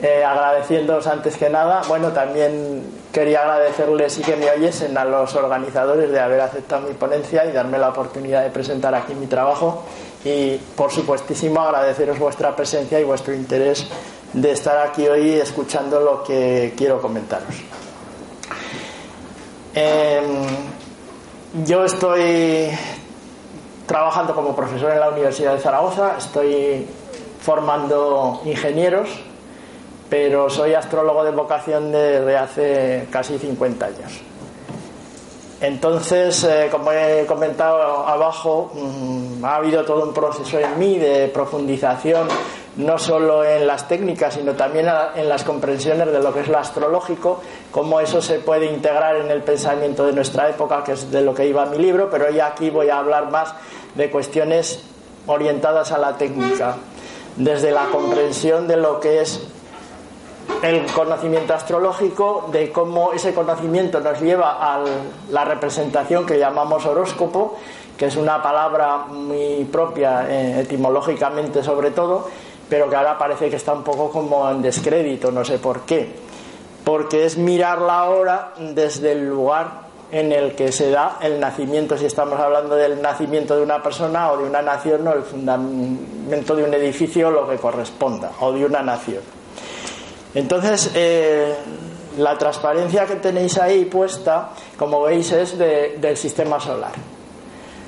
Eh, agradeciéndoos antes que nada, bueno, también quería agradecerles y que me oyesen a los organizadores de haber aceptado mi ponencia y darme la oportunidad de presentar aquí mi trabajo. Y por supuestísimo agradeceros vuestra presencia y vuestro interés de estar aquí hoy escuchando lo que quiero comentaros. Em, yo estoy trabajando como profesor en la Universidad de Zaragoza, estoy formando ingenieros pero soy astrólogo de vocación desde hace casi 50 años. Entonces, eh, como he comentado abajo, mm, ha habido todo un proceso en mí de profundización, no solo en las técnicas, sino también en las comprensiones de lo que es lo astrológico, cómo eso se puede integrar en el pensamiento de nuestra época, que es de lo que iba mi libro, pero ya aquí voy a hablar más de cuestiones orientadas a la técnica, desde la comprensión de lo que es el conocimiento astrológico, de cómo ese conocimiento nos lleva a la representación que llamamos horóscopo, que es una palabra muy propia eh, etimológicamente sobre todo, pero que ahora parece que está un poco como en descrédito, no sé por qué. Porque es mirar la hora desde el lugar en el que se da el nacimiento, si estamos hablando del nacimiento de una persona o de una nación o el fundamento de un edificio, lo que corresponda, o de una nación. Entonces, eh, la transparencia que tenéis ahí puesta, como veis, es del sistema solar.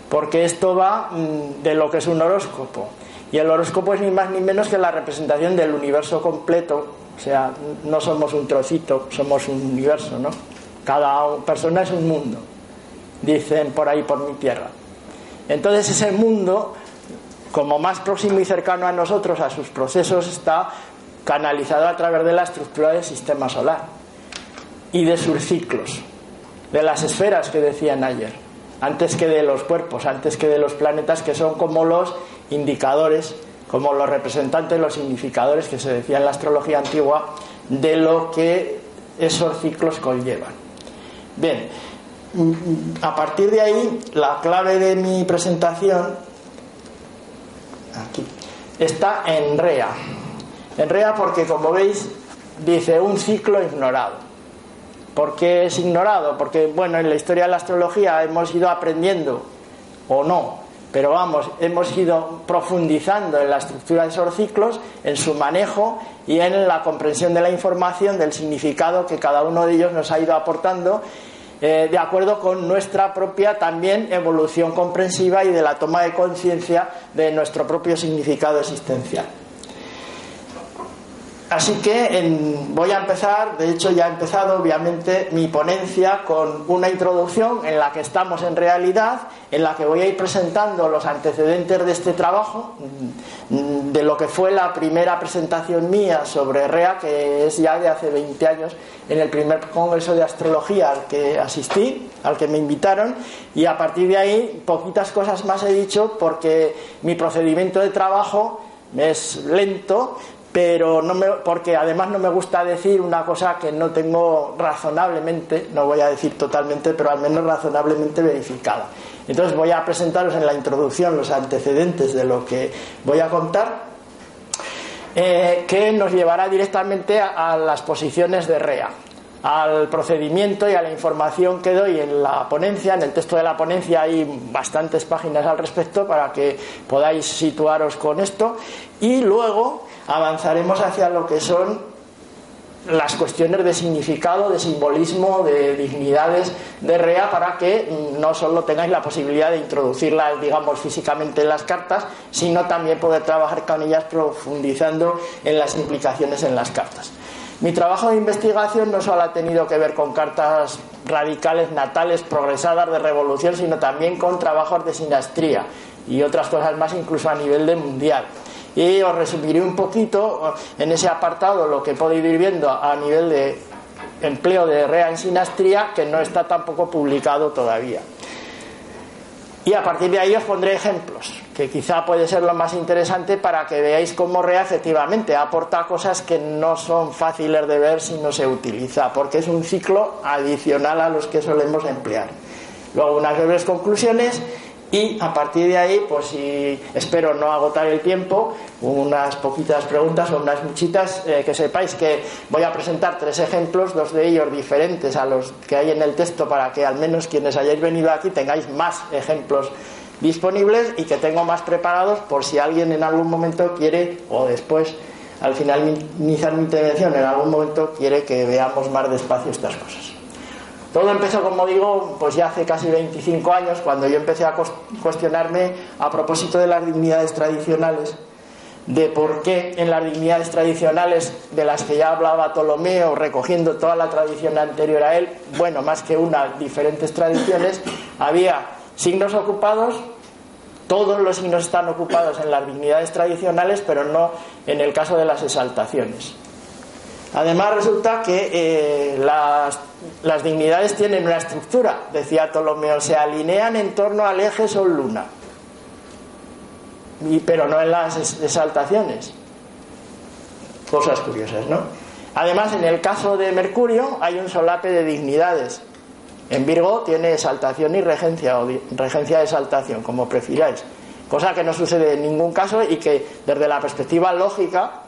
Porque esto va mm, de lo que es un horóscopo. Y el horóscopo es ni más ni menos que la representación del universo completo. O sea, no somos un trocito, somos un universo, ¿no? Cada persona es un mundo, dicen por ahí, por mi tierra. Entonces ese mundo, como más próximo y cercano a nosotros, a sus procesos, está canalizado a través de la estructura del sistema solar y de sus ciclos, de las esferas que decían ayer, antes que de los cuerpos, antes que de los planetas, que son como los indicadores, como los representantes, los significadores que se decía en la astrología antigua, de lo que esos ciclos conllevan. Bien, a partir de ahí, la clave de mi presentación aquí, está en REA. Enrea porque, como veis, dice un ciclo ignorado. ¿Por qué es ignorado? Porque, bueno, en la historia de la astrología hemos ido aprendiendo, o no, pero vamos, hemos ido profundizando en la estructura de esos ciclos, en su manejo y en la comprensión de la información, del significado que cada uno de ellos nos ha ido aportando, eh, de acuerdo con nuestra propia también evolución comprensiva y de la toma de conciencia de nuestro propio significado existencial. Así que voy a empezar, de hecho ya he empezado obviamente mi ponencia con una introducción en la que estamos en realidad, en la que voy a ir presentando los antecedentes de este trabajo, mm, de lo que fue la primera presentación mía sobre REA, que es ya de hace 20 años, en el primer congreso de astrología al que asistí, al que me invitaron, y a partir de ahí poquitas cosas más he dicho porque mi procedimiento de trabajo es lento, pero no me, porque además no me gusta decir una cosa que no tengo razonablemente, no voy a decir totalmente, pero al menos razonablemente verificada. Entonces voy a presentaros en la introducción los antecedentes de lo que voy a contar, eh, que nos llevará directamente a, a las posiciones de REA, al procedimiento y a la información que doy en la ponencia. En el texto de la ponencia hay bastantes páginas al respecto para que podáis situaros con esto. Y luego avanzaremos hacia lo que son las cuestiones de significado, de simbolismo, de dignidades de Rea para que no solo tengáis la posibilidad de introducirlas, digamos, físicamente en las cartas, sino también poder trabajar con ellas profundizando en las implicaciones en las cartas. Mi trabajo de investigación no solo ha tenido que ver con cartas radicales, natales, progresadas de revolución, sino también con trabajos de sinastría y otras cosas más, incluso a nivel de mundial. Y os resumiré un poquito en ese apartado lo que he ir viendo a nivel de empleo de REA en sinastría, que no está tampoco publicado todavía. Y a partir de ahí os pondré ejemplos, que quizá puede ser lo más interesante para que veáis cómo REA efectivamente aporta cosas que no son fáciles de ver si no se utiliza, porque es un ciclo adicional a los que solemos emplear. Luego unas breves conclusiones y a partir de ahí, pues si espero no agotar el tiempo, unas poquitas preguntas o unas muchitas, eh, que sepáis que voy a presentar tres ejemplos, dos de ellos diferentes a los que hay en el texto para que al menos quienes hayáis venido aquí tengáis más ejemplos disponibles y que tengo más preparados por si alguien en algún momento quiere o después al final iniciar mi intervención en algún momento quiere que veamos más despacio estas cosas. Todo empezó, como digo, pues ya hace casi 25 años, cuando yo empecé a cuestionarme a propósito de las dignidades tradicionales, de por qué en las dignidades tradicionales de las que ya hablaba Ptolomeo, recogiendo toda la tradición anterior a él, bueno, más que una, diferentes tradiciones, había signos ocupados, todos los signos están ocupados en las dignidades tradicionales, pero no en el caso de las exaltaciones. Además resulta que eh, las, dignidades tienen una estructura, decía Ptolomeo, se alinean en torno al eje Sol-Luna, pero no en las exaltaciones. Cosas curiosas, ¿no? Además, en el caso de Mercurio hay un solape de dignidades. En Virgo tiene exaltación y regencia, o regencia de exaltación, como prefiráis. Cosa que no sucede en ningún caso y que desde la perspectiva lógica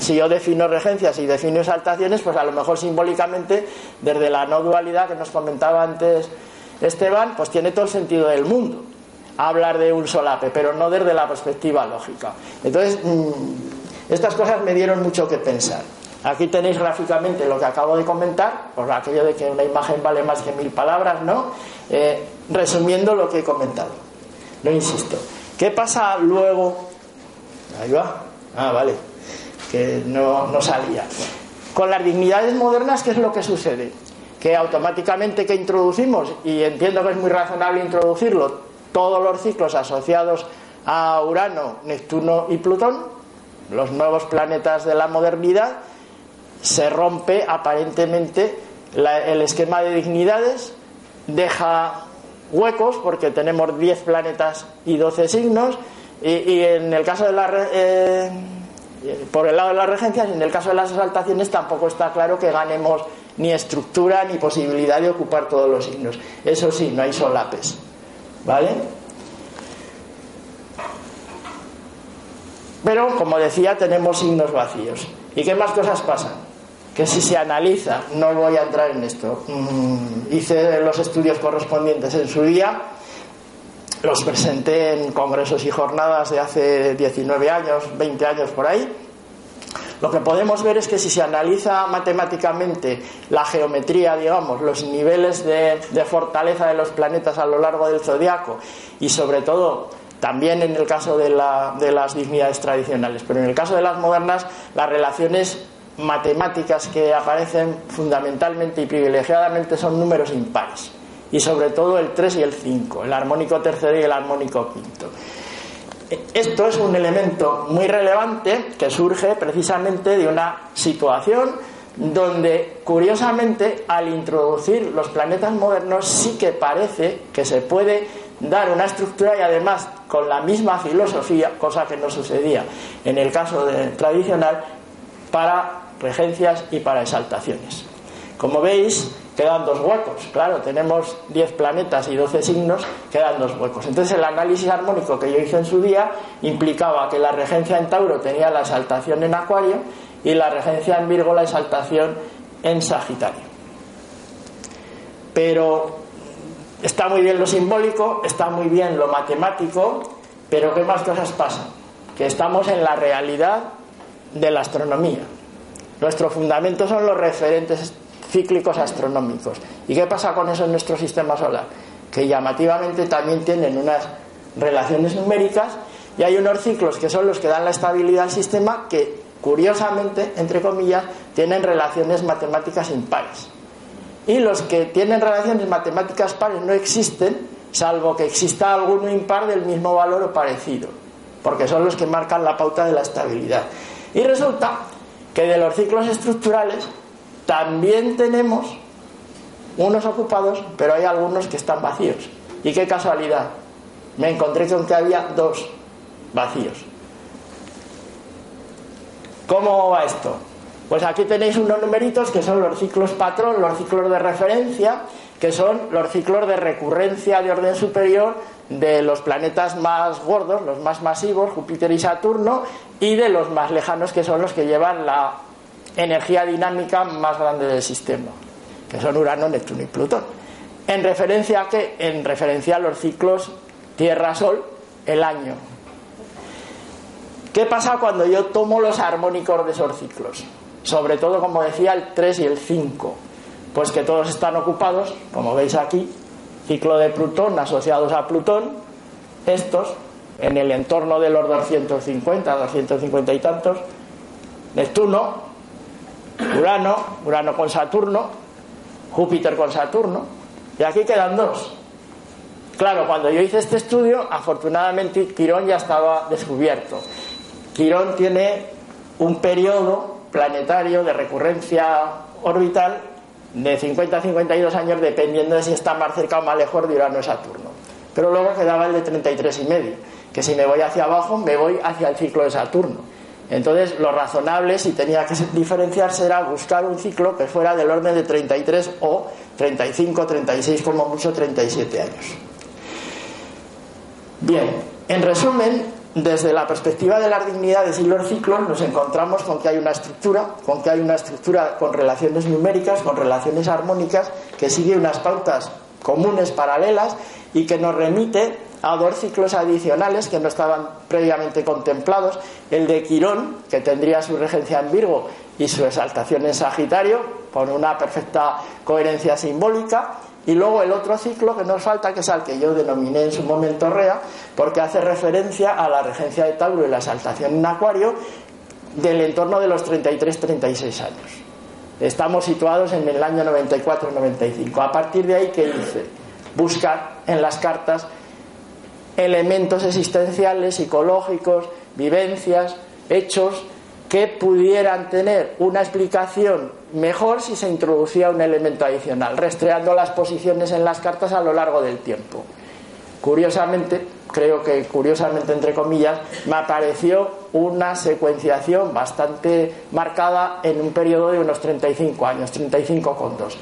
si yo defino regencias y defino exaltaciones, pues a lo mejor simbólicamente, desde la no dualidad que nos comentaba antes Esteban, pues tiene todo el sentido del mundo hablar de un solape, pero no desde la perspectiva lógica. Entonces, mm, estas cosas me dieron mucho que pensar. Aquí tenéis gráficamente lo que acabo de comentar, por aquello de que una imagen vale más que mil palabras, ¿no? Eh, resumiendo lo que he comentado. No insisto. ¿Qué pasa luego? Ahí va. Ah, vale que no, salía. Con las dignidades modernas, ¿qué es lo que sucede? Que automáticamente que introducimos, y entiendo que es muy razonable introducirlo, todos los ciclos asociados a Urano, Neptuno y Plutón, los nuevos planetas de la modernidad, se rompe aparentemente el esquema de dignidades, deja huecos porque tenemos 10 planetas y 12 signos, y, en el caso de la... Eh, por el lado de las regencias en el caso de las exaltaciones tampoco está claro que ganemos ni estructura ni posibilidad de ocupar todos los signos. Eso sí, no hay solapes. ¿Vale? Pero, como decía, tenemos signos vacíos. ¿Y qué más cosas pasan? Que si se analiza, no voy a entrar en esto, mm, hice los estudios correspondientes en su día, los presenté en congresos y jornadas de hace 19 años, 20 años por ahí. Lo que podemos ver es que si se analiza matemáticamente la geometría, digamos, los niveles de, fortaleza de los planetas a lo largo del zodiaco y sobre todo también en el caso de, de las dignidades tradicionales, pero en el caso de las modernas, las relaciones matemáticas que aparecen fundamentalmente y privilegiadamente son números impares y sobre todo el 3 y el 5, el armónico tercero y el armónico quinto. Esto es un elemento muy relevante que surge precisamente de una situación donde, curiosamente, al introducir los planetas modernos sí que parece que se puede dar una estructura y además con la misma filosofía, cosa que no sucedía en el caso tradicional, para regencias y para exaltaciones. Como veis, quedan dos huecos. Claro, tenemos 10 planetas y 12 signos, quedan dos huecos. Entonces el análisis armónico que yo hice en su día implicaba que la regencia en Tauro tenía la exaltación en Acuario y la regencia en Virgo la exaltación en Sagitario. Pero está muy bien lo simbólico, está muy bien lo matemático, pero ¿qué más cosas pasan? Que estamos en la realidad de la astronomía. Nuestro fundamento son los referentes cíclicos astronómicos. ¿Y qué pasa con eso en nuestro sistema solar? Que llamativamente también tienen unas relaciones numéricas y hay unos ciclos que son los que dan la estabilidad al sistema que, curiosamente, entre comillas, tienen relaciones matemáticas impares. Y los que tienen relaciones matemáticas pares no existen, salvo que exista alguno impar del mismo valor o parecido, porque son los que marcan la pauta de la estabilidad. Y resulta que de los ciclos estructurales también tenemos unos ocupados, pero hay algunos que están vacíos. Y qué casualidad, me encontré con que había dos vacíos. ¿Cómo va esto? Pues aquí tenéis unos numeritos que son los ciclos patrón, los ciclos de referencia, que son los ciclos de recurrencia de orden superior de los planetas más gordos, los más masivos, Júpiter y Saturno, y de los más lejanos, que son los que llevan la energía dinámica más grande del sistema, que son Urano, Neptuno y Plutón. ¿En referencia a qué? En referencia a los ciclos Tierra-Sol, el año. ¿Qué pasa cuando yo tomo los armónicos de esos ciclos? Sobre todo, como decía, el 3 y el 5. Pues que todos están ocupados, como veis aquí, ciclo de Plutón asociados a Plutón, estos en el entorno de los 250, 250 y tantos, Neptuno, Urano, Urano con Saturno, Júpiter con Saturno, y aquí quedan dos. Claro, cuando yo hice este estudio, afortunadamente Quirón ya estaba descubierto. Quirón tiene un periodo planetario de recurrencia orbital de 50 a 52 años dependiendo de si está más cerca o más lejos de Urano y Saturno. Pero luego quedaba el de 33 y medio, que si me voy hacia abajo me voy hacia el ciclo de Saturno. Entonces lo razonable si tenía que diferenciarse era buscar un ciclo que fuera del orden de 33 o 35, 36, como mucho 37 años. Bien, en resumen, desde la perspectiva de las dignidades y los ciclos nos encontramos con que hay una estructura, con que hay una estructura con relaciones numéricas, con relaciones armónicas, que sigue unas pautas comunes paralelas y que nos remite a dos ciclos adicionales que no estaban previamente contemplados, el de Quirón, que tendría su regencia en Virgo y su exaltación en Sagitario, con una perfecta coherencia simbólica, y luego el otro ciclo que nos falta, que es al que yo denominé en su momento Rea, porque hace referencia a la regencia de Tauro y la exaltación en Acuario del entorno de los 33-36 años. Estamos situados en el año 94-95. A partir de ahí, ¿qué dice? Buscar en las cartas elementos existenciales, psicológicos, vivencias, hechos que pudieran tener una explicación mejor si se introducía un elemento adicional, rastreando las posiciones en las cartas a lo largo del tiempo. Curiosamente, creo que curiosamente entre comillas, me apareció una secuenciación bastante marcada en un periodo de unos 35 años, 35 con 2.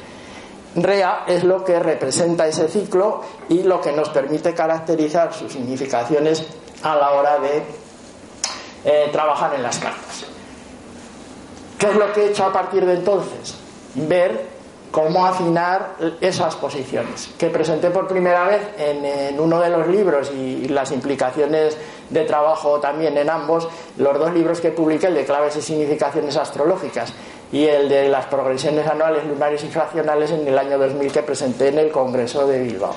Rea es lo que representa ese ciclo y lo que nos permite caracterizar sus significaciones a la hora de eh, trabajar en las cartas. ¿Qué es lo que he hecho a partir de entonces? Ver cómo afinar esas posiciones, que presenté por primera vez en, uno de los libros y, las implicaciones de trabajo también en ambos, los dos libros que publiqué, el de claves y significaciones astrológicas y el de las progresiones anuales lunares y fraccionales en el año 2000 que presenté en el Congreso de Bilbao.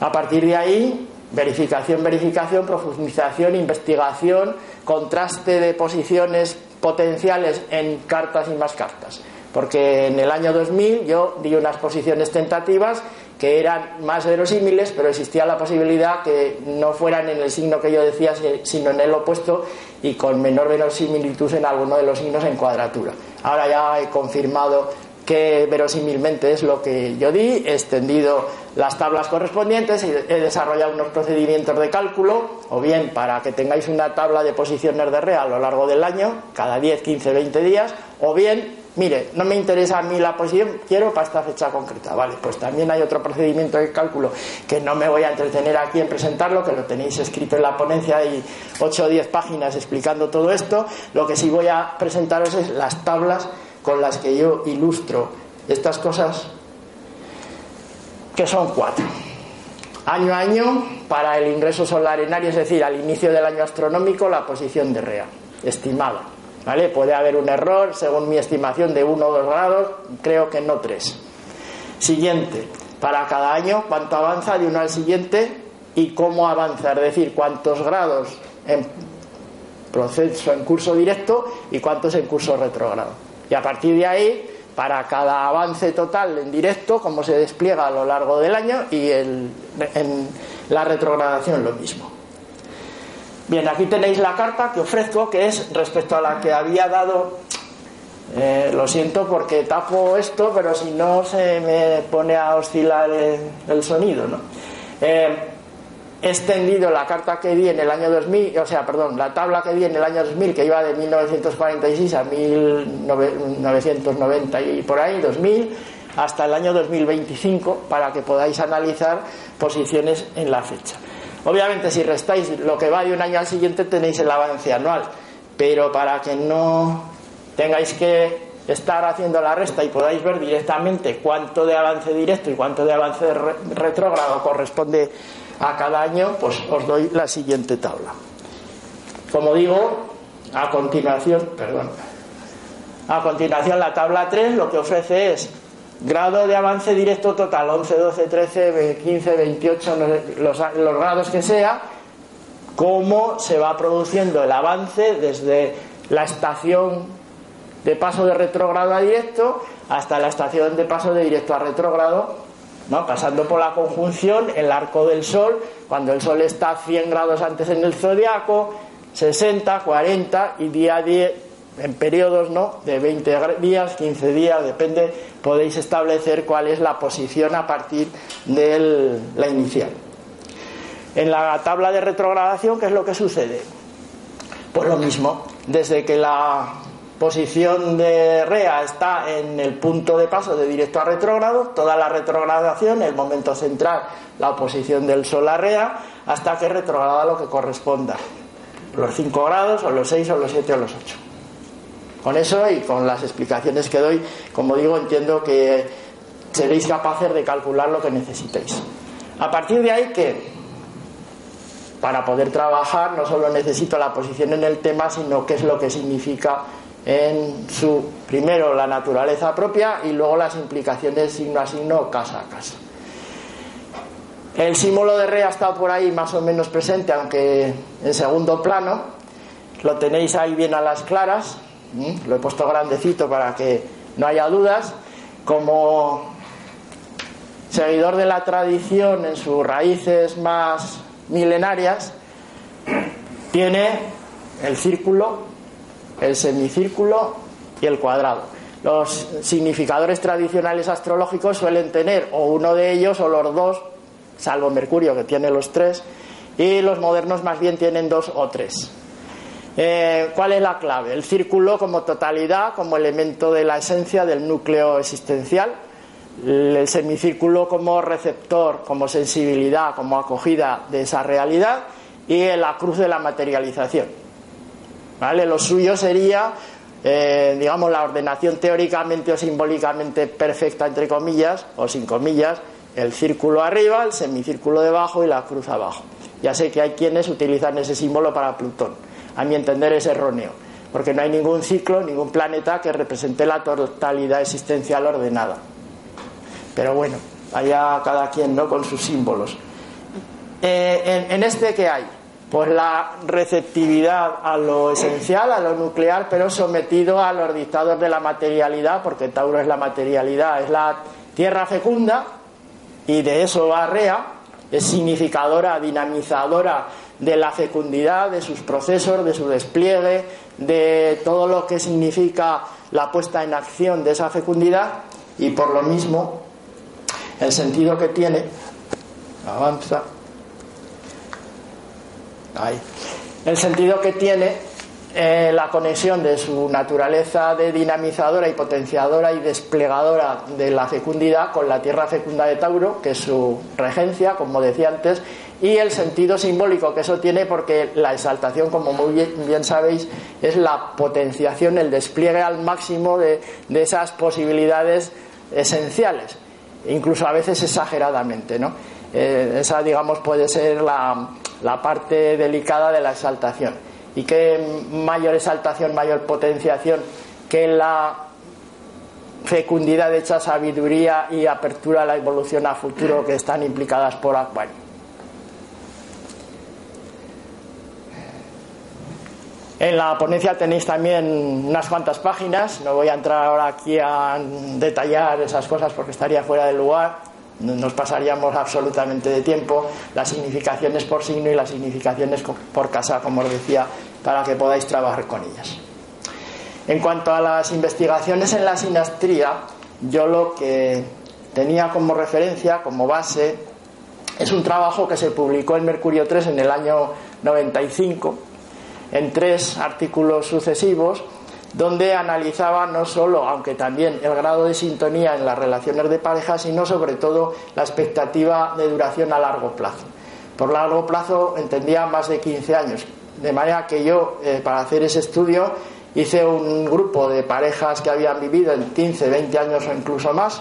A partir de ahí, verificación, verificación, profundización, investigación, contraste de posiciones potenciales en cartas y más cartas. Porque en el año 2000 yo di unas posiciones tentativas que eran más verosímiles, pero existía la posibilidad que no fueran en el signo que yo decía, sino en el opuesto y con menor verosimilitud en alguno de los signos en cuadratura. Ahora ya he confirmado que verosímilmente es lo que yo di, he extendido las tablas correspondientes y he desarrollado unos procedimientos de cálculo, o bien para que tengáis una tabla de posiciones de REA a lo largo del año, cada 10, 15, 20 días, o bien, mire, no me interesa a mí la posición, quiero para esta fecha concreta, vale, pues también hay otro procedimiento de cálculo que no me voy a entretener aquí en presentarlo, que lo tenéis escrito en la ponencia, y 8 o 10 páginas explicando todo esto, lo que sí voy a presentaros es las tablas con las que yo ilustro estas cosas, que son cuatro. Año a año, para el ingreso solar en Aries, es decir, al inicio del año astronómico, la posición de Rea, estimada. ¿Vale? Puede haber un error, según mi estimación, de 1 o 2 grados, creo que no 3. Siguiente, para cada año, cuánto avanza de uno al siguiente y cómo avanza, es decir, cuántos grados en proceso en curso directo y cuántos en curso retrogrado. Y a partir de ahí, para cada avance total en directo, cómo se despliega a lo largo del año y en la retrogradación lo mismo. Bien, aquí tenéis la carta que ofrezco, que es respecto a la que había dado. Eh, lo siento porque tapo esto, pero si no se me pone a oscilar el, sonido, ¿no? Eh, he extendido la carta que di en el año 2000, o sea, perdón, la tabla que di en el año 2000, que iba de 1946 a 1990 y por ahí, 2000, hasta el año 2025, para que podáis analizar posiciones en la fecha. Obviamente, si restáis lo que va de un año al siguiente, tenéis el avance anual, pero para que no tengáis que estar haciendo la resta y podáis ver directamente cuánto de avance directo y cuánto de avance retrógrado corresponde a cada año, pues os doy la siguiente tabla. Como digo, a continuación, perdón, a continuación la tabla 3 lo que ofrece es grado de avance directo total, 11, 12, 13, 15, 28, los, los grados que sea, cómo se va produciendo el avance desde la estación de paso de retrogrado a directo hasta la estación de paso de directo a retrogrado pasando por la conjunción, el arco del Sol, cuando el Sol está 100 grados antes en el zodiaco, 60, 40 y día a día, en periodos ¿no? de 20 días, 15 días, depende, podéis establecer cuál es la posición a partir de la inicial. En la tabla de retrogradación, ¿qué es lo que sucede? Pues lo mismo, desde que la posición de REA está en el punto de paso de directo a retrógrado, toda la retrogradación, el momento central, la oposición del Sol a REA, hasta que retrograda lo que corresponda, los 5 grados, o los 6, o los 7, o los 8. Con eso y con las explicaciones que doy, como digo, entiendo que seréis capaces de calcular lo que necesitéis. A partir de ahí, que para poder trabajar no solo necesito la posición en el tema, sino qué es lo que significa en su, primero, la naturaleza propia y luego las implicaciones signo a signo, casa a casa. El símbolo de re ha estado por ahí más o menos presente, aunque en segundo plano. Lo tenéis ahí bien a las claras. Lo he puesto grandecito para que no haya dudas. Como seguidor de la tradición en sus raíces más milenarias, tiene el círculo el semicírculo y el cuadrado. Los significadores tradicionales astrológicos suelen tener o uno de ellos o los dos, salvo Mercurio que tiene los tres, y los modernos más bien tienen dos o tres. Eh, ¿Cuál es la clave? El círculo como totalidad, como elemento de la esencia del núcleo existencial, el semicírculo como receptor, como sensibilidad, como acogida de esa realidad y la cruz de la materialización. Lo suyo sería, eh, digamos, la ordenación teóricamente o simbólicamente perfecta, entre comillas, o sin comillas, el círculo arriba, el semicírculo debajo y la cruz abajo. Ya sé que hay quienes utilizan ese símbolo para Plutón. A mi entender es erróneo, porque no hay ningún ciclo, ningún planeta que represente la totalidad existencial ordenada. Pero bueno, allá cada quien ¿no? con sus símbolos. Eh, en, este que hay, pues la receptividad a lo esencial, a lo nuclear, pero sometido a los dictados de la materialidad, porque Tauro es la materialidad, es la tierra fecunda, y de eso va Rea, es significadora, dinamizadora de la fecundidad, de sus procesos, de su despliegue, de todo lo que significa la puesta en acción de esa fecundidad, y por lo mismo, el sentido que tiene, avanza, el sentido que tiene eh, la conexión de su naturaleza de dinamizadora y potenciadora y desplegadora de la fecundidad con la tierra fecunda de Tauro, que es su regencia, como decía antes, y el sentido simbólico que eso tiene porque la exaltación, como muy bien, sabéis, es la potenciación, el despliegue al máximo de, esas posibilidades esenciales, incluso a veces exageradamente, ¿no? Eh, esa, digamos, puede ser la, la parte delicada de la exaltación. y qué mayor exaltación, mayor potenciación que la fecundidad de hecha sabiduría y apertura a la evolución a futuro que están implicadas por Acuario. En la ponencia tenéis también unas cuantas páginas, no voy a entrar ahora aquí a detallar esas cosas porque estaría fuera de lugar, nos pasaríamos absolutamente de tiempo, las significaciones por signo y las significaciones por casa, como os decía, para que podáis trabajar con ellas. En cuanto a las investigaciones en la sinastría, yo lo que tenía como referencia, como base, es un trabajo que se publicó en Mercurio 3 en el año 95 en tres artículos sucesivos donde analizaba no solo, aunque también el grado de sintonía en las relaciones de pareja, sino sobre todo la expectativa de duración a largo plazo. Por largo plazo entendía más de 15 años, de manera que yo, eh, para hacer ese estudio, hice un grupo de parejas que habían vivido en 15, 20 años o incluso más,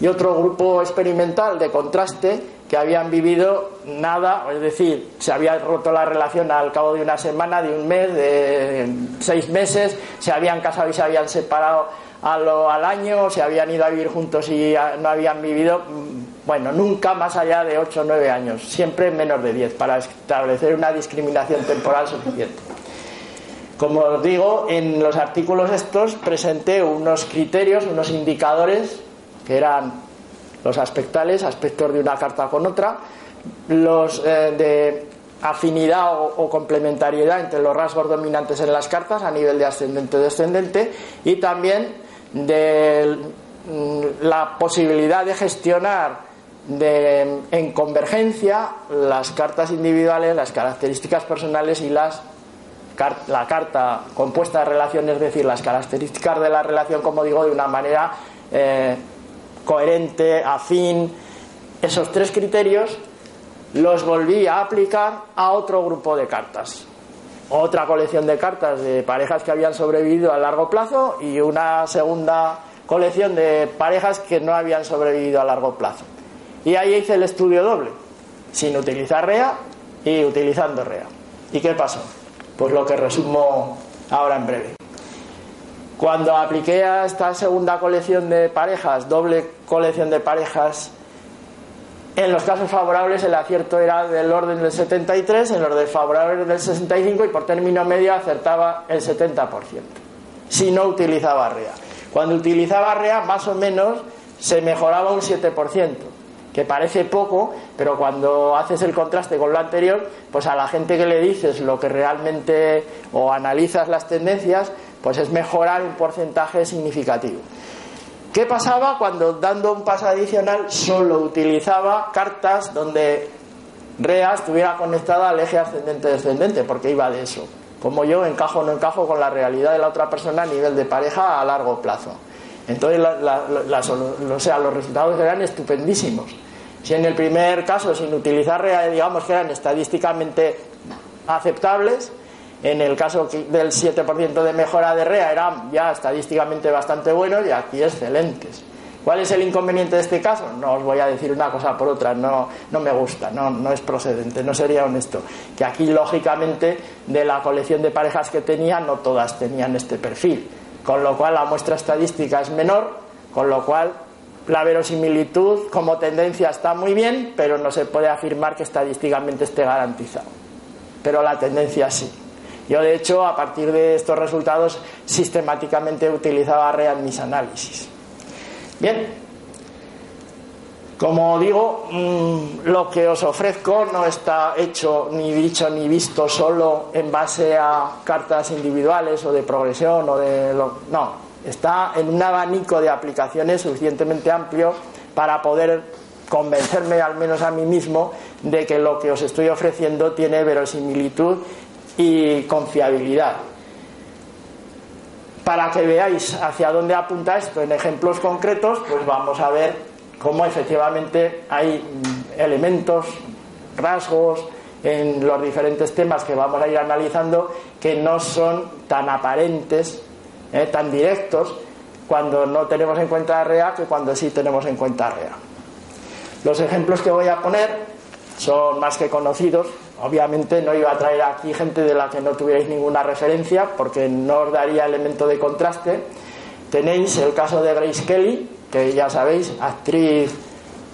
y otro grupo experimental de contraste que habían vivido nada, es decir, se había roto la relación al cabo de una semana, de un mes, de seis meses, se habían casado y se habían separado al año, se habían ido a vivir juntos y no habían vivido, mm, bueno, nunca más allá de ocho o nueve años, siempre menos de diez, para establecer una discriminación temporal suficiente. Como os digo, en los artículos estos presenté unos criterios, unos indicadores que eran los aspectales, aspectos de una carta con otra, los eh, de afinidad o, complementariedad entre los rasgos dominantes en las cartas a nivel de ascendente-descendente y también de mm, la posibilidad de gestionar en convergencia las cartas individuales, las características personales y las la carta compuesta de relaciones, es decir, las características de la relación, como digo, de una manera eh, coherente, afín, esos tres criterios los volví a aplicar a otro grupo de cartas. Otra colección de cartas de parejas que habían sobrevivido a largo plazo y una segunda colección de parejas que no habían sobrevivido a largo plazo. Y ahí hice el estudio doble, sin utilizar REA y utilizando REA. ¿Y qué pasó? Pues lo que resumo ahora en breve. Cuando apliqué a esta segunda colección de parejas, doble colección de parejas, en los casos favorables el acierto era del orden del 73, en los desfavorables del 65 y por término medio acertaba el 70%, si no utilizaba REA. Cuando utilizaba REA más o menos se mejoraba un 7%, que parece poco, pero cuando haces el contraste con lo anterior, pues a la gente que le dices lo que realmente o analizas las tendencias, pues es mejorar un porcentaje significativo. ¿Qué pasaba cuando dando un paso adicional solo utilizaba cartas donde REA estuviera conectada al eje ascendente-descendente? Porque iba de eso. Como yo encajo o no encajo con la realidad de la otra persona a nivel de pareja a largo plazo. Entonces, o sea, los resultados eran estupendísimos. Si en el primer caso, sin utilizar REA, digamos que eran estadísticamente aceptables, en el caso del 7% de mejora de REA eran ya estadísticamente bastante buenos y aquí excelentes. ¿Cuál es el inconveniente de este caso? No os voy a decir una cosa por otra, no, no me gusta, no, no es procedente, no sería honesto. Que aquí, lógicamente, de la colección de parejas que tenía, no todas tenían este perfil. Con lo cual, la muestra estadística es menor, con lo cual la verosimilitud como tendencia está muy bien, pero no se puede afirmar que estadísticamente esté garantizado. Pero la tendencia sí. Yo, de hecho, a partir de estos resultados, sistemáticamente utilizaba REA en mis análisis. Bien, como digo, mm, lo que os ofrezco no está hecho ni dicho ni visto solo en base a cartas individuales o de progresión o de lo, no, está en un abanico de aplicaciones suficientemente amplio para poder convencerme al menos a mí mismo de que lo que os estoy ofreciendo tiene verosimilitud y confiabilidad. Para que veáis hacia dónde apunta esto en ejemplos concretos, pues vamos a ver cómo efectivamente hay mm, elementos, rasgos en los diferentes temas que vamos a ir analizando que no son tan aparentes, eh, tan directos, cuando no tenemos en cuenta REA que cuando sí tenemos en cuenta REA. Los ejemplos que voy a poner son más que conocidos. Obviamente no iba a traer aquí gente de la que no tuvierais ninguna referencia porque no os daría elemento de contraste. Tenéis el caso de Grace Kelly, que ya sabéis, actriz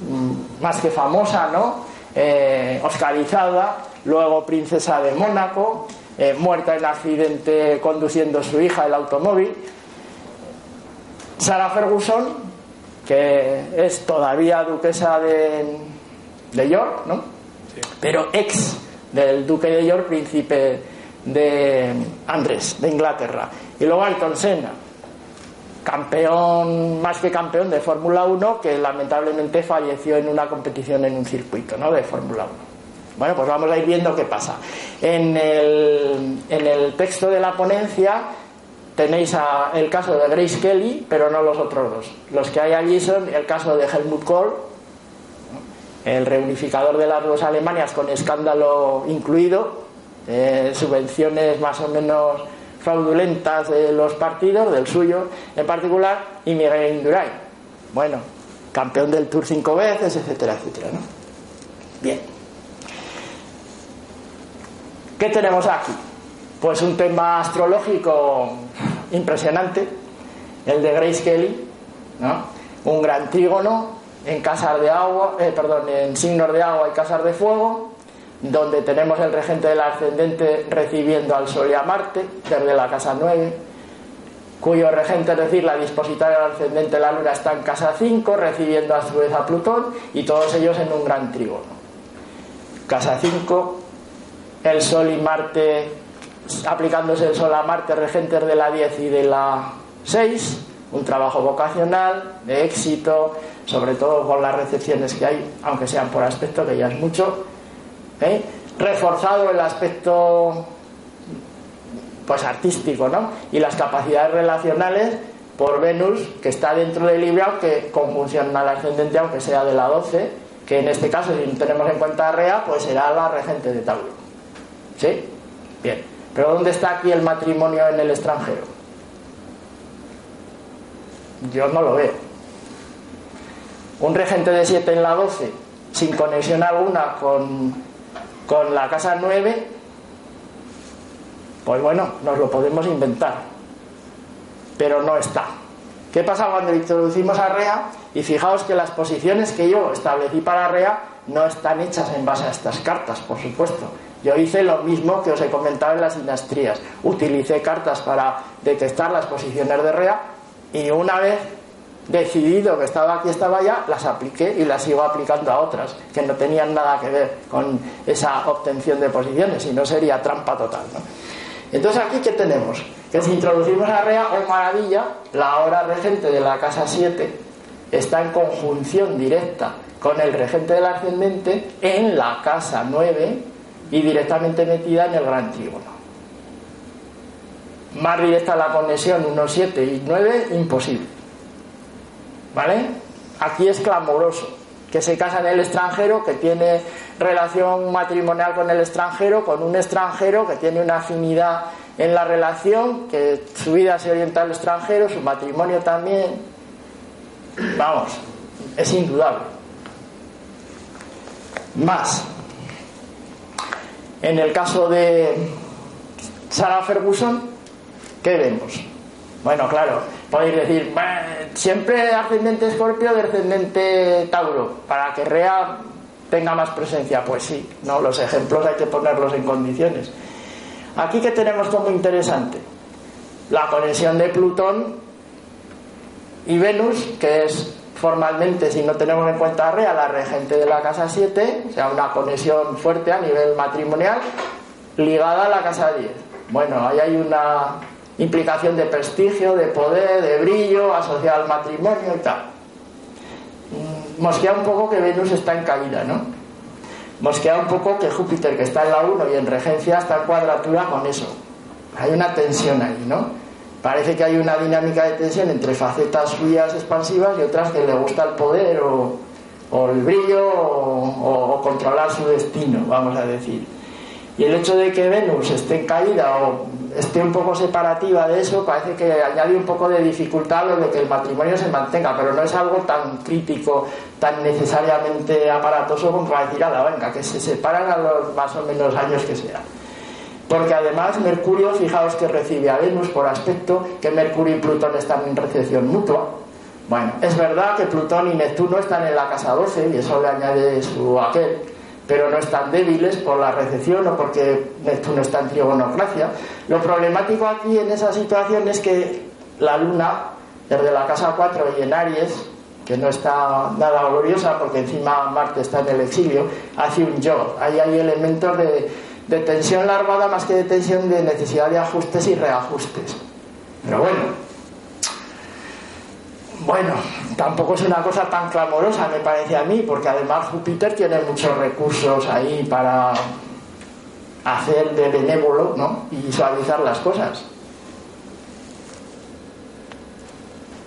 mm, más que famosa, ¿no? Eh, oscarizada, luego princesa de Mónaco, eh, muerta en accidente conduciendo su hija el automóvil. Sarah Ferguson, que es todavía duquesa de, de York, ¿no? Pero ex del duque de York, príncipe de Andrés, de Inglaterra. Y luego Ayrton Senna, campeón, más que campeón de Fórmula 1, que lamentablemente falleció en una competición en un circuito ¿no? de Fórmula 1. Bueno, pues vamos a ir viendo qué pasa. En el, en el texto de la ponencia tenéis el caso de Grace Kelly, pero no los otros dos. Los que hay allí son el caso de Helmut Kohl, el reunificador de las dos Alemanias con escándalo incluido, eh, subvenciones más o menos fraudulentas de los partidos, del suyo en particular, y Miguel Indurain. Bueno, campeón del Tour cinco veces, etcétera, etcétera. ¿no? Bien. ¿Qué tenemos aquí? Pues un tema astrológico impresionante, el de Grace Kelly, ¿no? un gran trígono en casas de agua, eh, perdón, en signos de agua y casas de fuego, donde tenemos el regente del ascendente recibiendo al Sol y a Marte desde la casa 9, cuyo regente, es decir, la dispositaria del ascendente la Luna está en casa 5, recibiendo a su vez a Plutón y todos ellos en un gran trígono. Casa 5, el Sol y Marte, aplicándose el Sol a Marte, regentes de la 10 y de la 6, un trabajo vocacional, de éxito, sobre todo con las recepciones que hay, aunque sean por aspecto, que ya es mucho, ¿eh? reforzado el aspecto pues artístico, ¿no? Y las capacidades relacionales por Venus, que está dentro del Libra, aunque conjunción al ascendente, aunque sea de la 12, que en este caso, si tenemos en cuenta a Rea, pues será la regente de Tauro. ¿Sí? Bien. Pero ¿dónde está aquí el matrimonio en el extranjero? Yo no lo veo un regente de 7 en la 12 sin conexión alguna con, con la casa 9, pues bueno, nos lo podemos inventar, pero no está. ¿Qué pasa cuando introducimos a REA? Y fijaos que las posiciones que yo establecí para REA no están hechas en base a estas cartas, por supuesto. Yo hice lo mismo que os he comentado en las dinastías. Utilicé cartas para detectar las posiciones de REA y una vez decidido que estaba aquí, estaba allá, las apliqué y las sigo aplicando a otras que no tenían nada que ver con esa obtención de posiciones, y no sería trampa total. Entonces aquí ¿qué tenemos? Que si introducimos a Rea, oh maravilla, la hora regente de la casa 7 está en conjunción directa con el regente del ascendente en la casa 9 y directamente metida en el gran trígono. Más directa la conexión 1, 7 y 9, imposible. ¿Vale? Aquí es clamoroso. Que se casa en el extranjero, que tiene relación matrimonial con el extranjero, con un extranjero que tiene una afinidad en la relación, que su vida se orienta al extranjero, su matrimonio también. Vamos, es indudable. Más. En el caso de Sarah Ferguson, ¿qué vemos? Bueno, claro, podéis decir, siempre ascendente escorpio, descendente tauro, para que Rea tenga más presencia. Pues sí, no, los ejemplos hay que ponerlos en condiciones. Aquí que tenemos como interesante la conexión de Plutón y Venus, que es formalmente, si no tenemos en cuenta a Rea, la regente de la casa 7, o sea, una conexión fuerte a nivel matrimonial, ligada a la casa 10. Bueno, ahí hay una implicación de prestigio, de poder, de brillo, asociado al matrimonio y tal. Mm, mosquea un poco que Venus está en caída, ¿no? Mosquea un poco que Júpiter, que está en la 1 y en regencia, está en cuadratura con eso. Hay una tensión ahí, ¿no? Parece que hay una dinámica de tensión entre facetas suyas expansivas y otras que le gusta el poder o, el brillo o controlar su destino, vamos a decir. Y el hecho de que Venus esté en caída o esté un poco separativa de eso, parece que añade un poco de dificultad lo de que el matrimonio se mantenga, pero no es algo tan crítico, tan necesariamente aparatoso como para decir, la venga, que se separan a los más o menos años que sean. Porque además Mercurio, fijaos que recibe a Venus por aspecto, que Mercurio y Plutón están en recepción mutua. Bueno, es verdad que Plutón y Neptuno están en la casa 12 y eso le añade su aquel, pero no están débiles por la recepción o porque Neptuno está en trigonocracia. Lo problemático aquí en esa situación es que la Luna, desde la casa 4 y en Aries, que no está nada gloriosa porque encima Marte está en el exilio, hace un yo. Ahí hay elementos de, de tensión larvada más que de tensión de necesidad de ajustes y reajustes. Pero bueno, bueno, tampoco es una cosa tan clamorosa, me parece a mí, porque además Júpiter tiene muchos recursos ahí para hacer de benévolo ¿no? y suavizar las cosas.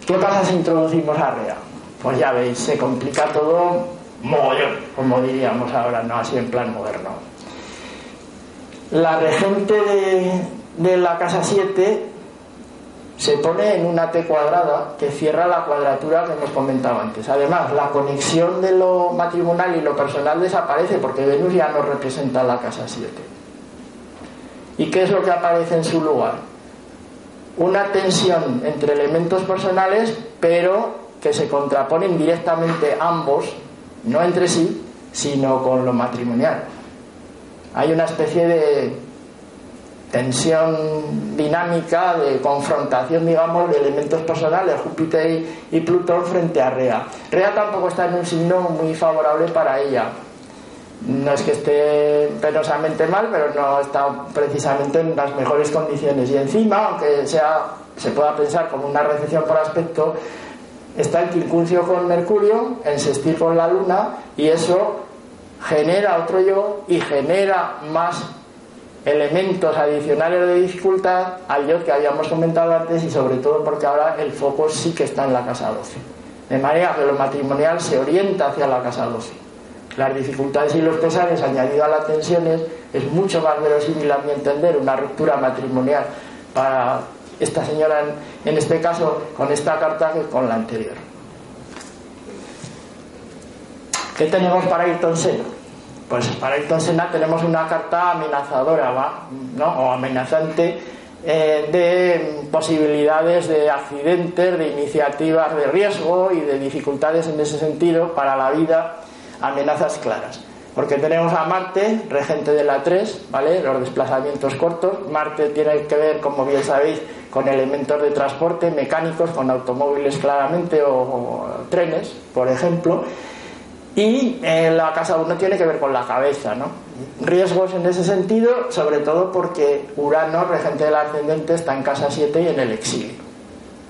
¿Qué pasa si introducimos a Rea? Pues ya veis, se complica todo mogollón, como diríamos ahora, no así en plan moderno. La regente de, de la casa 7 se pone en una T cuadrada que cierra la cuadratura que hemos comentado antes. Además, la conexión de lo matrimonial y lo personal desaparece porque Venus ya no representa la casa 7. ¿Y qué es lo que aparece en su lugar? Una tensión entre elementos personales, pero que se contraponen directamente ambos, no entre sí, sino con lo matrimonial. Hay una especie de tensión dinámica, de confrontación, digamos, de elementos personales, Júpiter y, Plutón frente a Rea. Rea tampoco está en un signo muy favorable para ella. No es que esté penosamente mal, pero no está precisamente en las mejores condiciones. Y encima, aunque sea, se pueda pensar como una recepción por aspecto, está el quincuncio con Mercurio, en sextil con la Luna, y eso genera otro yo y genera más elementos adicionales de dificultad al yo que habíamos comentado antes y sobre todo porque ahora el foco sí que está en la casa 12. De manera que lo matrimonial se orienta hacia la casa 12. Las dificultades y los pesares añadido a las tensiones es mucho más verosímil a mi entender una ruptura matrimonial para esta señora en, en este caso con esta carta que con la anterior. ¿Qué tenemos para Ayrton Senna? Pues para Ayrton Senna tenemos una carta amenazadora, ¿va? ¿no? O amenazante eh, de posibilidades de accidentes, de iniciativas de riesgo y de dificultades en ese sentido para la vida, amenazas claras. Porque tenemos a Marte, regente de la 3, ¿vale? Los desplazamientos cortos. Marte tiene que ver, como bien sabéis, con elementos de transporte mecánicos, con automóviles claramente o, o trenes, por ejemplo. Y eh, la casa 1 tiene que ver con la cabeza, ¿no? Riesgos en ese sentido, sobre todo porque Urano, regente del ascendente, está en casa 7 y en el exilio.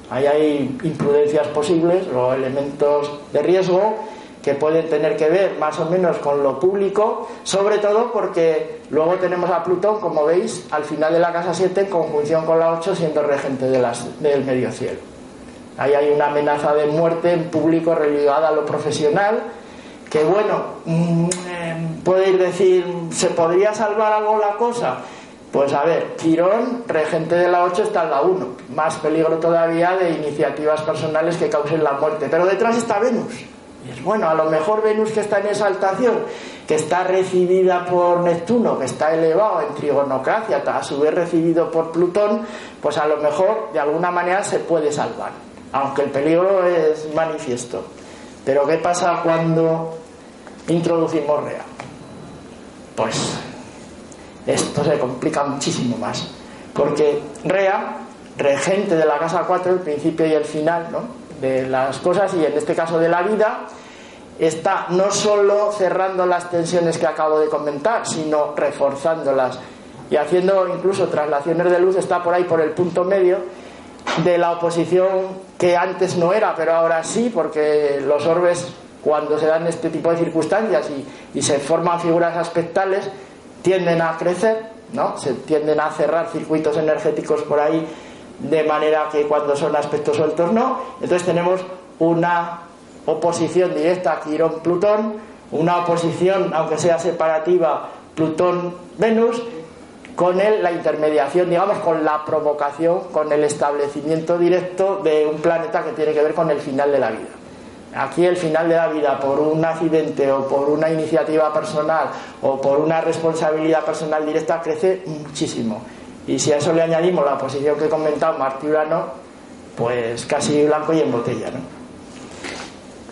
Ahí hay imprudencias posibles o elementos de riesgo que pueden tener que ver más o menos con lo público, sobre todo porque luego tenemos a Plutón, como veis, al final de la casa 7 en conjunción con la 8 siendo regente del medio cielo. Ahí hay una amenaza de muerte en público religada a lo profesional, que bueno, mm, puede ir decir, ¿se podría salvar algo la cosa? Pues a ver, Quirón, regente de la 8, está en la 1. Más peligro todavía de iniciativas personales que causen la muerte. Pero detrás está Venus. Y es bueno, a lo mejor Venus que está en exaltación, que está recibida por Neptuno, que está elevado en trigonocracia, a su vez recibido por Plutón, pues a lo mejor de alguna manera se puede salvar. Aunque el peligro es manifiesto. Pero ¿qué pasa cuando introducimos REA? Pues esto se complica muchísimo más. Porque REA, regente de la casa 4, el principio y el final ¿no? de las cosas, y en este caso de la vida, está no solo cerrando las tensiones que acabo de comentar, sino reforzándolas y haciendo incluso traslaciones de luz, está por ahí por el punto medio de la oposición que antes no era, pero ahora sí, porque los orbes, cuando se dan este tipo de circunstancias y, se forman figuras aspectales, tienden a crecer, ¿no? Se tienden a cerrar circuitos energéticos por ahí de manera que cuando son aspectos sueltos no. Entonces tenemos una oposición directa a Quirón-Plutón, una oposición, aunque sea separativa, Plutón-Venus, con la intermediación, digamos, con la provocación, con el establecimiento directo de un planeta que tiene que ver con el final de la vida. Aquí el final de la vida por un accidente o por una iniciativa personal o por una responsabilidad personal directa crece muchísimo. Y si a eso le añadimos la posición que he comentado, Marte Urano, pues casi blanco y en botella. ¿no?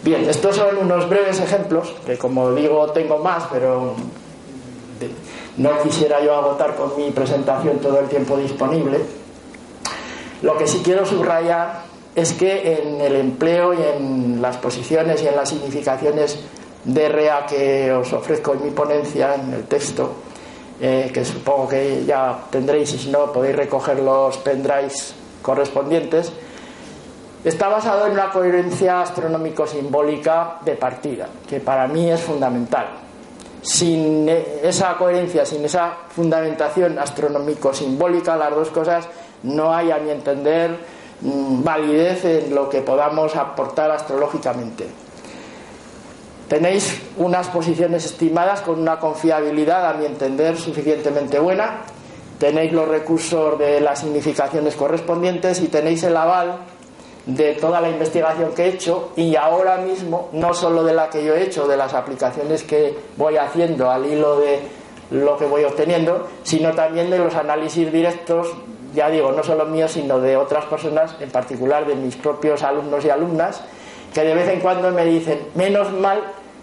Bien, estos son unos breves ejemplos, que como digo tengo más, pero no quisiera yo agotar con mi presentación todo el tiempo disponible. Lo que sí quiero subrayar es que en el empleo y en las posiciones y en las significaciones de REA que os ofrezco en mi ponencia, en el texto, eh, que supongo que ya tendréis y si no podéis recoger los pendrives correspondientes, está basado en una coherencia astronómico-simbólica de partida, que para mí es fundamental sin esa coherencia, sin esa fundamentación astronómico-simbólica, las dos cosas, no hay a mi entender mm, validez en lo que podamos aportar astrológicamente. Tenéis unas posiciones estimadas con una confiabilidad, a mi entender, suficientemente buena. Tenéis los recursos de las significaciones correspondientes y tenéis el aval de toda la investigación que he hecho y ahora mismo, no solo de la que yo he hecho, de las aplicaciones que voy haciendo al hilo de lo que voy obteniendo, sino también de los análisis directos, ya digo, no solo míos, sino de otras personas, en particular de mis propios alumnos y alumnas, que de vez en cuando me dicen, menos mal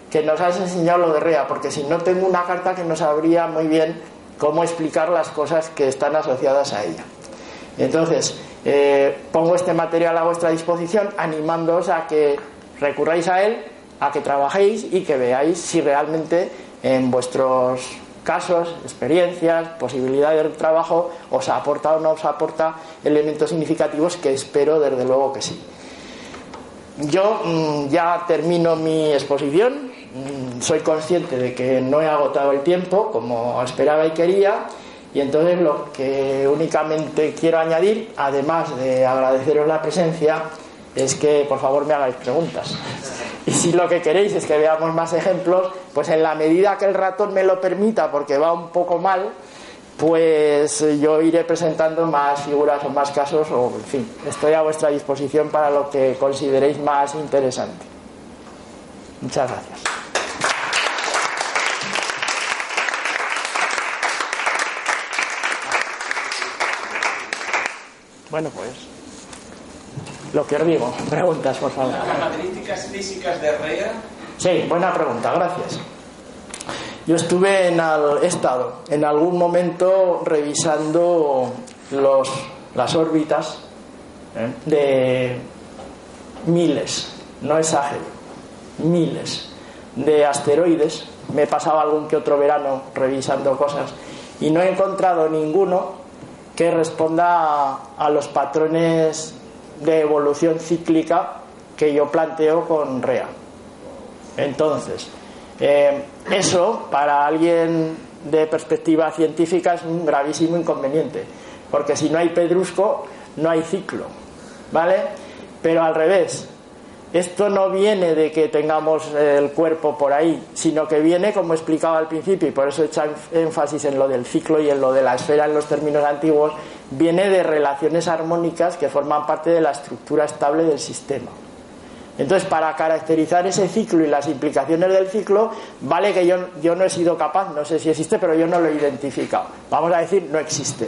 que nos has enseñado lo de REA, porque si no tengo una carta que no sabría muy bien cómo explicar las cosas que están asociadas a ella. Entonces, eh, pongo este material a vuestra disposición animándoos a que recurráis a él, a que trabajéis y que veáis si realmente en vuestros casos, experiencias, posibilidades de trabajo os aporta o no os aporta elementos significativos que espero desde luego que sí. Yo mm, ya termino mi exposición, mm, soy consciente de que no he agotado el tiempo como esperaba y quería y entonces lo que únicamente quiero añadir, además de agradeceros la presencia, es que por favor me hagáis preguntas. Y si lo que queréis es que veamos más ejemplos, pues en la medida que el ratón me lo permita, porque va un poco mal, pues yo iré presentando más figuras o más casos, o en fin, estoy a vuestra disposición para lo que consideréis más interesante. Muchas gracias. Bueno, pues lo que os digo. Preguntas, por favor. ¿Las características físicas de REA? Sí, buena pregunta, gracias. Yo estuve en he estado en algún momento revisando los, las órbitas ¿eh? de miles, no exagero, miles de asteroides. Me he pasado algún que otro verano revisando cosas y no he encontrado ninguno que responda a, los patrones de evolución cíclica que yo planteo con REA. Entonces, eh, eso para alguien de perspectiva científica es un gravísimo inconveniente, porque si no hay pedrusco, no hay ciclo, ¿vale? Pero al revés, esto no viene de que tengamos el cuerpo por ahí, sino que viene, como explicaba al principio, y por eso he hecho énfasis en lo del ciclo y en lo de la esfera en los términos antiguos, viene de relaciones armónicas que forman parte de la estructura estable del sistema. Entonces, para caracterizar ese ciclo y las implicaciones del ciclo, vale que yo, yo no he sido capaz, no sé si existe, pero yo no lo he identificado. Vamos a decir, no existe.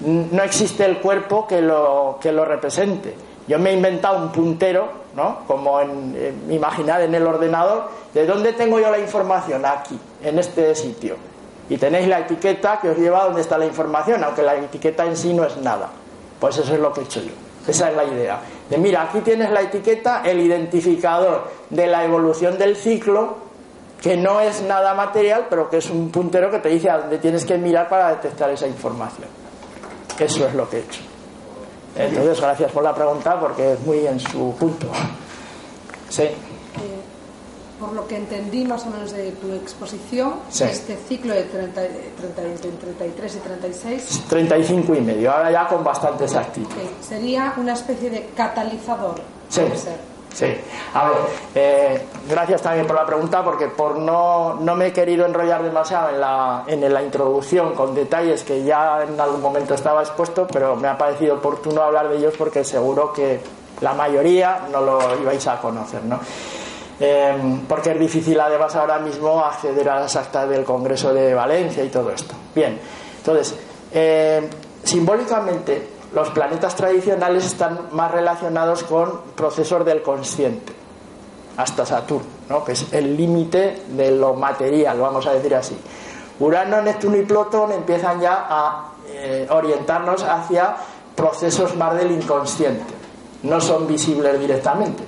No existe el cuerpo que lo, que lo represente. Yo me he inventado un puntero ¿no? Como en, imaginar en el ordenador, ¿de dónde tengo yo la información? Aquí, en este sitio. Y tenéis la etiqueta que os lleva a donde está la información, aunque la etiqueta en sí no es nada. Pues eso es lo que he hecho yo. Esa es la idea. De mira, aquí tienes la etiqueta, el identificador de la evolución del ciclo, que no es nada material, pero que es un puntero que te dice a dónde tienes que mirar para detectar esa información. Eso es lo que he hecho. Entonces, gracias por la pregunta porque es muy en su punto. Sí. Eh, por lo que entendí más o menos de tu exposición, este ciclo de, 30, 33 y 36. 35 y medio, ahora ya con bastante exactitud. Sería una especie de catalizador. Sí. Sí, a ver, eh, gracias también por la pregunta, porque por no, no me he querido enrollar demasiado en la, en la introducción con detalles que ya en algún momento estaba expuesto, pero me ha parecido oportuno hablar de ellos porque seguro que la mayoría no lo ibais a conocer, ¿no? Eh, porque es difícil además ahora mismo acceder a las actas del Congreso de Valencia y todo esto. Bien, entonces, eh, simbólicamente los planetas tradicionales están más relacionados con procesos del consciente, hasta Saturno, ¿no? que es el límite de lo material, vamos a decir así. Urano, Neptuno y Plutón empiezan ya a eh, orientarnos hacia procesos más del inconsciente, no son visibles directamente.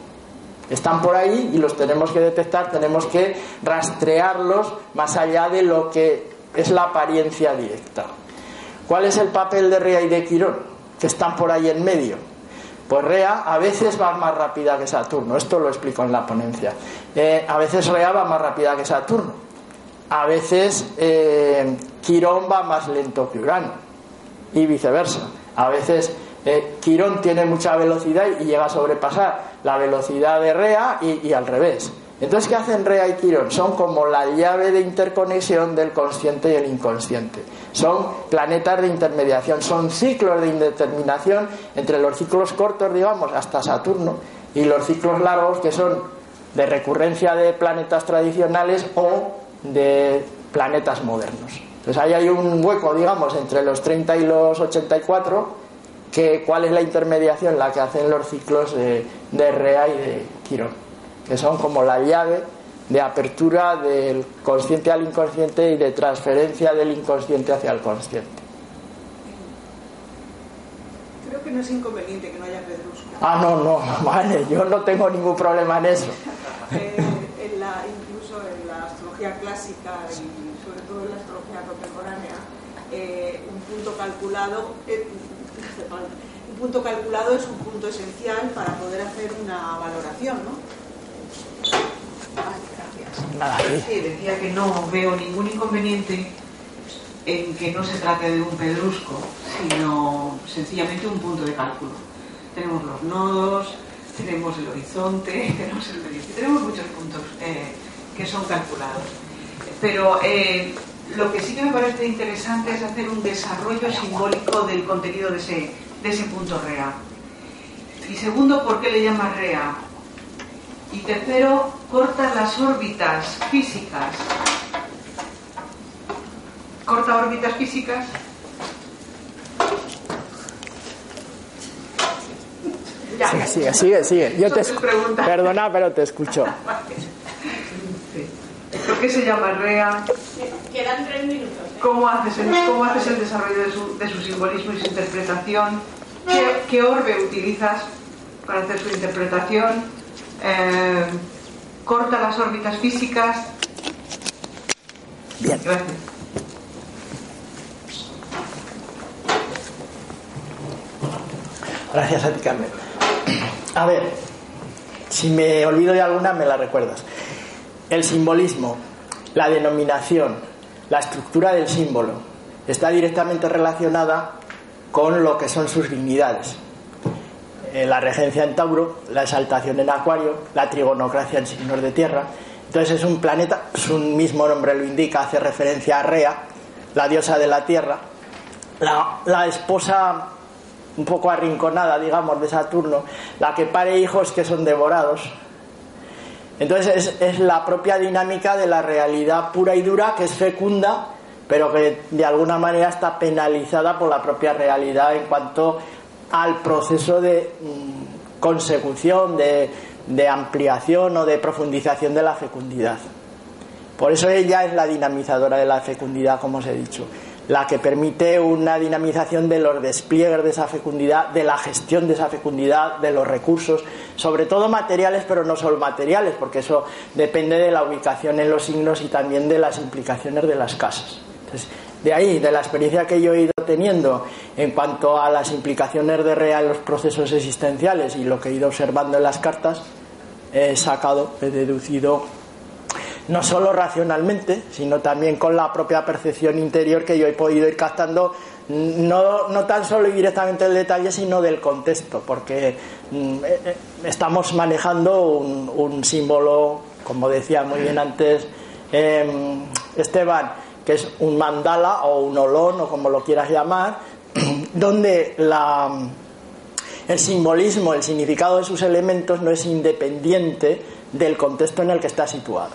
Están por ahí y los tenemos que detectar, tenemos que rastrearlos más allá de lo que es la apariencia directa. ¿Cuál es el papel de Rea y de Quirón? Que están por ahí en medio. Pues Rea a veces va más rápida que Saturno, esto lo explico en la ponencia. Eh, a veces Rea va más rápida que Saturno, a veces eh, Quirón va más lento que Urano y viceversa. A veces eh, Quirón tiene mucha velocidad y llega a sobrepasar la velocidad de Rea y al revés. Entonces, ¿qué hacen Rea y Quirón? Son como la llave de interconexión del consciente y el inconsciente. Son planetas de intermediación, son ciclos de indeterminación entre los ciclos cortos, digamos, hasta Saturno, y los ciclos largos que son de recurrencia de planetas tradicionales o de planetas modernos. Entonces ahí hay un hueco, digamos, entre los 30 y los 84, que cuál es la intermediación, la que hacen los ciclos de, de Rea y de Quirón que son como la llave de apertura del consciente al inconsciente y de transferencia del inconsciente hacia el consciente. Creo que no es inconveniente que no haya pedrusco. Ah, no, no, vale, yo no tengo ningún problema en eso. Eh, en la, incluso en la astrología clásica y sobre todo en la astrología contemporánea, eh, un punto calculado, eh, un punto calculado es un punto esencial para poder hacer una valoración, ¿no? Sí, decía que no veo ningún inconveniente en que no se trate de un pedrusco, sino sencillamente un punto de cálculo. Tenemos los nodos, tenemos el horizonte, tenemos el periódico, tenemos muchos puntos eh, que son calculados. Pero eh, lo que sí que me parece interesante es hacer un desarrollo simbólico del contenido de ese, de ese punto REA. Y segundo, ¿por qué le llama REA? Y tercero, corta las órbitas físicas. Corta órbitas físicas. Sigue, sigue, sigue, sigue. Yo te Perdona, pero te escucho. ¿Por qué se llama REA? Quedan tres minutos. ¿eh? ¿Cómo haces el, cómo haces el desarrollo de su, de su simbolismo y su interpretación? ¿Qué, ¿Qué orbe utilizas para hacer su interpretación? Eh, corta las órbitas físicas. Bien. Gracias. Gracias a ti, Carmen. A ver, si me olvido de alguna, me la recuerdas. El simbolismo, la denominación, la estructura del símbolo está directamente relacionada con lo que son sus dignidades. Eh, la regencia en Tauro, la exaltación en Acuario, la trigonocracia en signos de tierra. Entonces es un planeta, su mismo nombre lo indica, hace referencia a Rea, la diosa de la tierra, la, esposa un poco arrinconada, digamos, de Saturno, la que pare hijos que son devorados. Entonces es, es la propia dinámica de la realidad pura y dura, que es fecunda, pero que de alguna manera está penalizada por la propia realidad en cuanto al proceso de mm, consecución, de, de ampliación o de profundización de la fecundidad. Por eso ella es la dinamizadora de la fecundidad, como os he dicho, la que permite una dinamización de los despliegues de esa fecundidad, de la gestión de esa fecundidad, de los recursos, sobre todo materiales, pero no solo materiales, porque eso depende de la ubicación en los signos y también de las implicaciones de las casas. Entonces, de ahí, de la experiencia que yo he ido teniendo en cuanto a las implicaciones de real en los procesos existenciales y lo que he ido observando en las cartas, he sacado, he deducido no solo racionalmente, sino también con la propia percepción interior que yo he podido ir captando, no, no tan solo directamente el detalle, sino del contexto, porque mm, eh, estamos manejando un, símbolo, como decía muy bien antes em, Esteban, que es un mandala o un olón o como lo quieras llamar, donde el simbolismo, el significado de sus elementos no es independiente del contexto en el que está situado.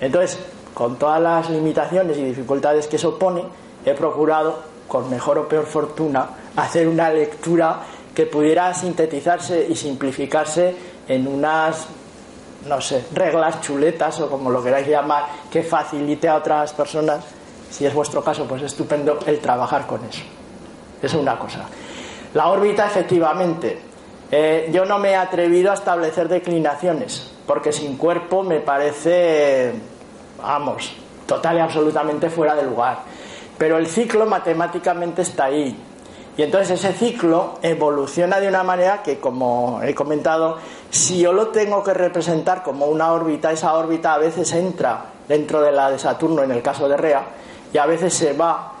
Entonces, con todas las limitaciones y dificultades que eso pone, he procurado, con mejor o peor fortuna, hacer una lectura que pudiera sintetizarse y simplificarse en unas, no sé, reglas chuletas o como lo queráis llamar, que facilite a otras personas, si es vuestro caso, pues estupendo, el trabajar con eso. Es una cosa. La órbita, efectivamente, eh, yo no me he atrevido a establecer declinaciones, porque sin cuerpo me parece vamos, total y absolutamente fuera de lugar. Pero el ciclo matemáticamente está ahí. Y entonces ese ciclo evoluciona de una manera que, como he comentado, si yo lo tengo que representar como una órbita, esa órbita a veces entra dentro de la de Saturno en el caso de Rea, y a veces se va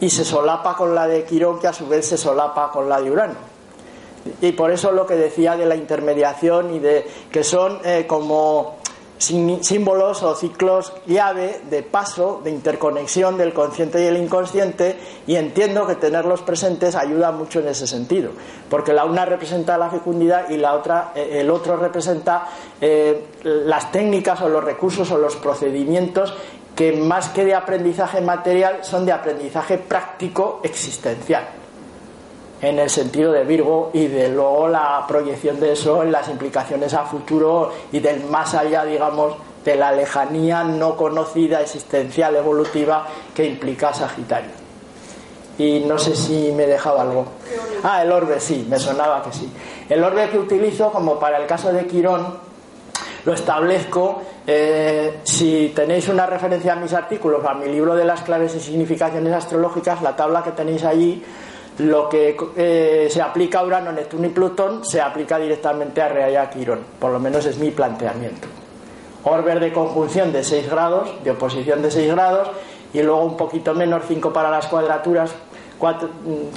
y se solapa con la de Quirón, que a su vez se solapa con la de Urano. Y por eso lo que decía de la intermediación y de que son eh, como símbolos o ciclos llave de paso, de interconexión del consciente y el inconsciente, y entiendo que tenerlos presentes ayuda mucho en ese sentido, porque la una representa la fecundidad y la otra, eh, el otro representa eh, las técnicas o los recursos o los procedimientos que más que de aprendizaje material son de aprendizaje práctico existencial en el sentido de Virgo y de luego la proyección de eso en las implicaciones a futuro y del más allá, digamos, de la lejanía no conocida, existencial, evolutiva que implica Sagitario. Y no sé si me he dejado algo. Ah, el orbe, sí, me sonaba que sí. El orbe que utilizo, como para el caso de Quirón, lo establezco. Eh, si tenéis una referencia a mis artículos, a mi libro de las claves y significaciones astrológicas, la tabla que tenéis allí lo que eh, se aplica a Urano, Neptuno y Plutón se aplica directamente a Rea y a Quirón. Por lo menos es mi planteamiento. Orber de conjunción de 6 grados, de oposición de 6 grados, y luego un poquito menos, 5 para las cuadraturas,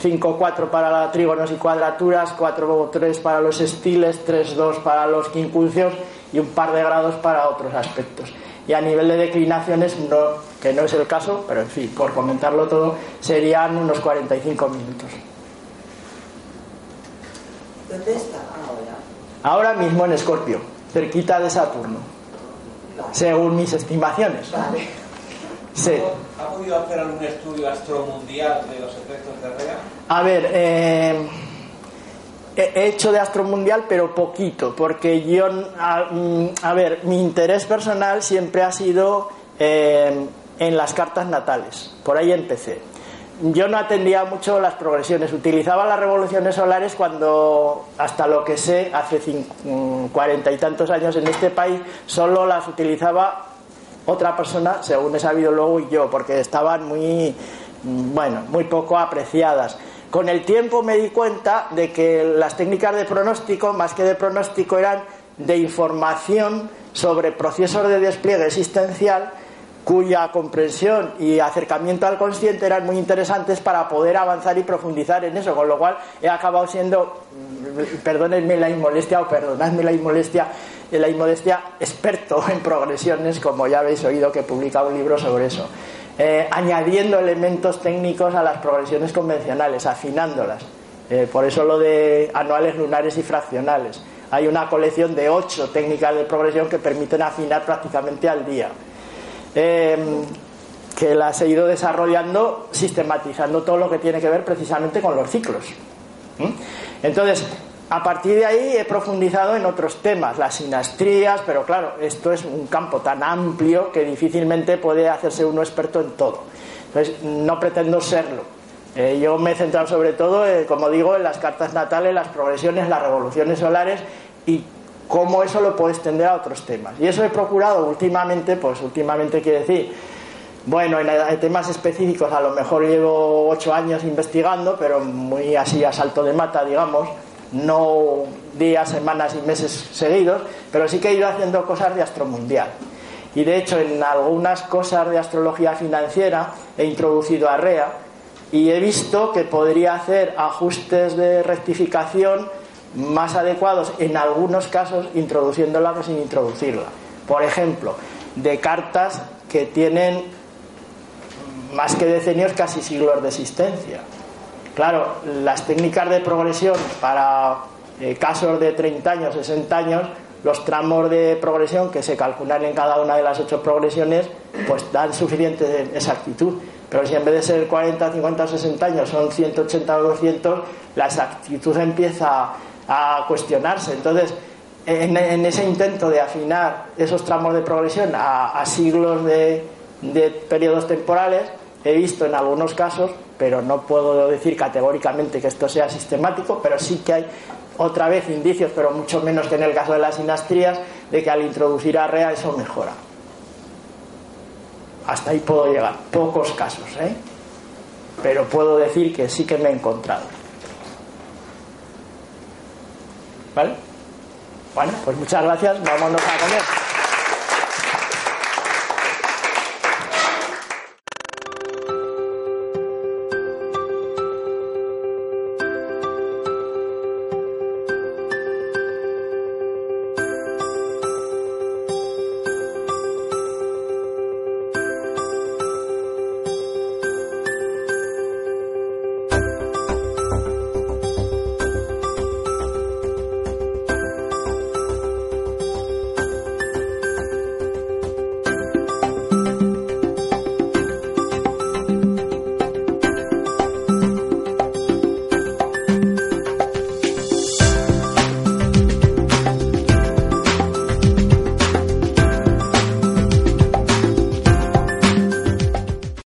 5, 4 para trígonos y cuadraturas, 4, 3 para los estiles, 3, 2 para los quincunциos y un par de grados para otros aspectos y a nivel de declinaciones, no, que no es el caso, pero en fin, por comentarlo todo, serían unos 45 minutos. ¿Dónde está ahora? Ahora mismo en Escorpio, cerquita de Saturno, según mis estimaciones. Vale. Sí. ¿Ha podido hacer algún estudio astromundial de los efectos de Rea? A ver, eh, he hecho de astromundial, pero poquito, porque yo, mm, a, ver, mi interés personal siempre ha sido eh, en las cartas natales, por ahí empecé. Yo no atendía mucho las progresiones, utilizaba las revoluciones solares cuando, hasta lo que sé, hace mm, cuarenta y tantos años en este país, solo las utilizaba otra persona, según he sabido luego, y yo, porque estaban muy, mm, bueno, muy poco apreciadas. Con el tiempo me di cuenta de que las técnicas de pronóstico, más que de pronóstico, eran de información sobre procesos de despliegue existencial cuya comprensión y acercamiento al consciente eran muy interesantes para poder avanzar y profundizar en eso, con lo cual he acabado siendo, perdónenme la inmolestia o perdonadme la inmolestia, la inmodestia, experto en progresiones, como ya habéis oído que he publicado un libro sobre eso. Eh, añadiendo elementos técnicos a las progresiones convencionales, afinándolas. Eh, por eso lo de anuales, lunares y fraccionales. Hay una colección de ocho técnicas de progresión que permiten afinar prácticamente al día. Eh, que las he ido desarrollando sistematizando todo lo que tiene que ver precisamente con los ciclos. Entonces, a partir de ahí he profundizado en otros temas, las sinastrías, pero claro, esto es un campo tan amplio que difícilmente puede hacerse uno experto en todo. Entonces, no pretendo serlo. Eh, yo me he centrado sobre todo, eh, como digo, en las cartas natales, las progresiones, las revoluciones solares y cómo eso lo puedo extender a otros temas. Y eso he procurado últimamente, pues últimamente quiere decir, bueno, en temas específicos a lo mejor llevo ocho años investigando, pero muy así a salto de mata, digamos no días, semanas y meses seguidos, pero sí que he ido haciendo cosas de astromundial. Y de hecho, en algunas cosas de astrología financiera he introducido arrea y he visto que podría hacer ajustes de rectificación más adecuados en algunos casos introduciéndola que sin introducirla. Por ejemplo, de cartas que tienen más que decenios, casi siglos de existencia. Claro, las técnicas de progresión para eh, casos de 30 años, 60 años, los tramos de progresión que se calculan en cada una de las ocho progresiones, pues dan suficiente exactitud. Pero si en vez de ser 40, 50 o 60 años son 180 o 200, la exactitud empieza a cuestionarse. Entonces, en, ese intento de afinar esos tramos de progresión a, siglos de periodos temporales, he visto en algunos casos, pero no puedo decir categóricamente que esto sea sistemático, pero sí que hay otra vez indicios, pero mucho menos que en el caso de las sinastrías, de que al introducir arrea eso mejora. Hasta ahí puedo llegar. Pocos casos, ¿eh? Pero puedo decir que sí que me he encontrado. ¿Vale? Bueno, pues muchas gracias. Vámonos a comer.